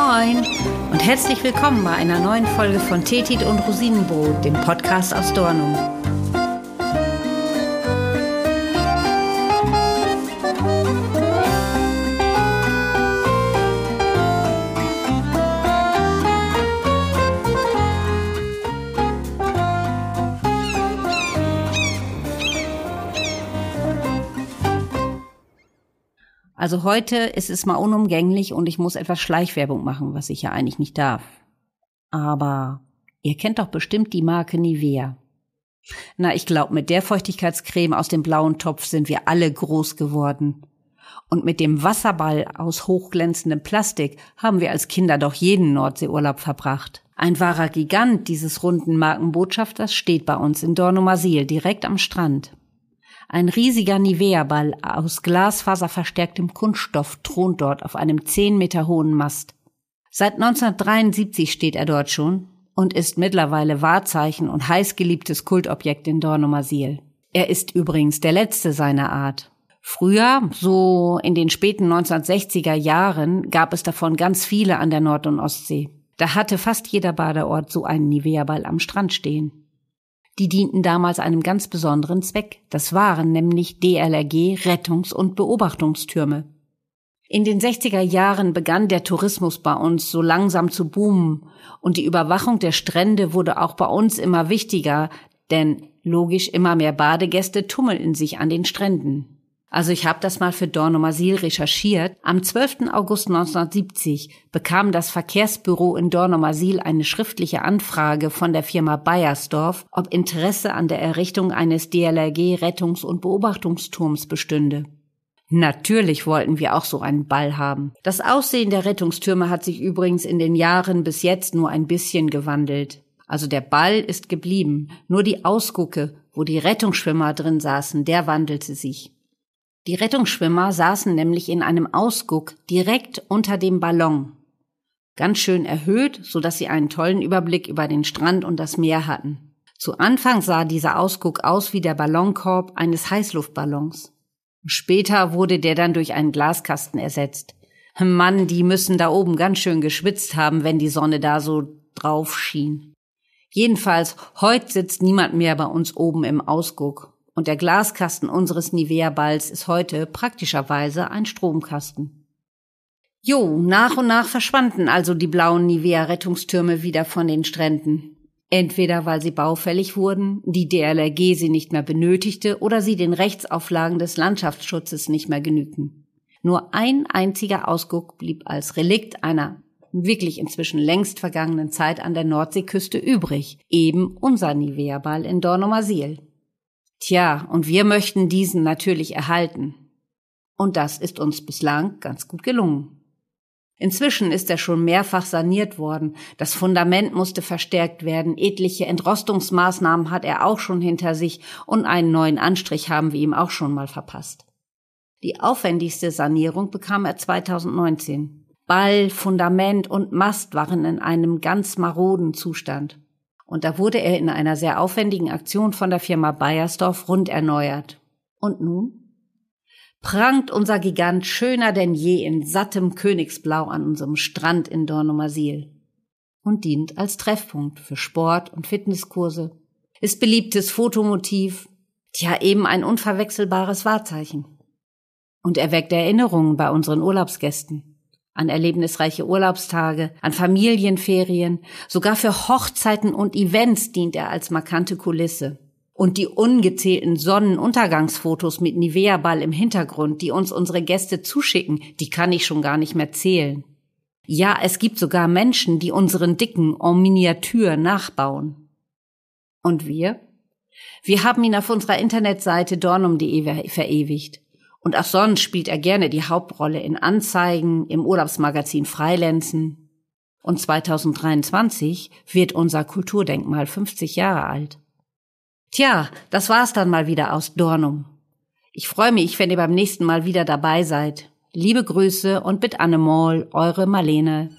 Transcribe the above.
Moin und herzlich willkommen bei einer neuen Folge von Tetit und Rosinenbrot, dem Podcast aus Dornum. Also heute ist es mal unumgänglich und ich muss etwas Schleichwerbung machen, was ich ja eigentlich nicht darf. Aber ihr kennt doch bestimmt die Marke Nivea. Na, ich glaube, mit der Feuchtigkeitscreme aus dem blauen Topf sind wir alle groß geworden. Und mit dem Wasserball aus hochglänzendem Plastik haben wir als Kinder doch jeden Nordseeurlaub verbracht. Ein wahrer Gigant dieses runden Markenbotschafters steht bei uns in Dornumasil direkt am Strand. Ein riesiger Nivea-Ball aus glasfaserverstärktem Kunststoff thront dort auf einem zehn Meter hohen Mast. Seit 1973 steht er dort schon und ist mittlerweile Wahrzeichen und heißgeliebtes Kultobjekt in Dornumasil. Er ist übrigens der letzte seiner Art. Früher, so in den späten 1960er Jahren, gab es davon ganz viele an der Nord- und Ostsee. Da hatte fast jeder Badeort so einen Nivea-Ball am Strand stehen. Die dienten damals einem ganz besonderen Zweck. Das waren nämlich DLRG Rettungs- und Beobachtungstürme. In den 60er Jahren begann der Tourismus bei uns so langsam zu boomen und die Überwachung der Strände wurde auch bei uns immer wichtiger, denn logisch immer mehr Badegäste tummelten sich an den Stränden. Also ich habe das mal für Dornumasil recherchiert. Am 12. August 1970 bekam das Verkehrsbüro in Dornumasil eine schriftliche Anfrage von der Firma Bayersdorf, ob Interesse an der Errichtung eines DLRG Rettungs- und Beobachtungsturms bestünde. Natürlich wollten wir auch so einen Ball haben. Das Aussehen der Rettungstürme hat sich übrigens in den Jahren bis jetzt nur ein bisschen gewandelt. Also der Ball ist geblieben, nur die Ausgucke, wo die Rettungsschwimmer drin saßen, der wandelte sich. Die Rettungsschwimmer saßen nämlich in einem Ausguck direkt unter dem Ballon. Ganz schön erhöht, so dass sie einen tollen Überblick über den Strand und das Meer hatten. Zu Anfang sah dieser Ausguck aus wie der Ballonkorb eines Heißluftballons. Später wurde der dann durch einen Glaskasten ersetzt. Mann, die müssen da oben ganz schön geschwitzt haben, wenn die Sonne da so drauf schien. Jedenfalls, heute sitzt niemand mehr bei uns oben im Ausguck und der Glaskasten unseres Nivea-Balls ist heute praktischerweise ein Stromkasten. Jo, nach und nach verschwanden also die blauen Nivea-Rettungstürme wieder von den Stränden. Entweder weil sie baufällig wurden, die DLRG sie nicht mehr benötigte oder sie den Rechtsauflagen des Landschaftsschutzes nicht mehr genügten. Nur ein einziger Ausguck blieb als Relikt einer wirklich inzwischen längst vergangenen Zeit an der Nordseeküste übrig, eben unser Nivea-Ball in Dornumasil. Tja, und wir möchten diesen natürlich erhalten. Und das ist uns bislang ganz gut gelungen. Inzwischen ist er schon mehrfach saniert worden, das Fundament musste verstärkt werden, etliche Entrostungsmaßnahmen hat er auch schon hinter sich und einen neuen Anstrich haben wir ihm auch schon mal verpasst. Die aufwendigste Sanierung bekam er 2019. Ball, Fundament und Mast waren in einem ganz maroden Zustand. Und da wurde er in einer sehr aufwendigen Aktion von der Firma Bayersdorf rund erneuert. Und nun? Prangt unser Gigant schöner denn je in sattem Königsblau an unserem Strand in Dornumasil und dient als Treffpunkt für Sport- und Fitnesskurse, ist beliebtes Fotomotiv, tja eben ein unverwechselbares Wahrzeichen. Und erweckt Erinnerungen bei unseren Urlaubsgästen an erlebnisreiche Urlaubstage, an Familienferien, sogar für Hochzeiten und Events dient er als markante Kulisse. Und die ungezählten Sonnenuntergangsfotos mit Nivea-Ball im Hintergrund, die uns unsere Gäste zuschicken, die kann ich schon gar nicht mehr zählen. Ja, es gibt sogar Menschen, die unseren Dicken en Miniatur nachbauen. Und wir? Wir haben ihn auf unserer Internetseite dornum.de verewigt. Und auch sonst spielt er gerne die Hauptrolle in Anzeigen, im Urlaubsmagazin Freilenzen. Und 2023 wird unser Kulturdenkmal 50 Jahre alt. Tja, das war's dann mal wieder aus Dornum. Ich freue mich, wenn ihr beim nächsten Mal wieder dabei seid. Liebe Grüße und mit Annemol, eure Marlene.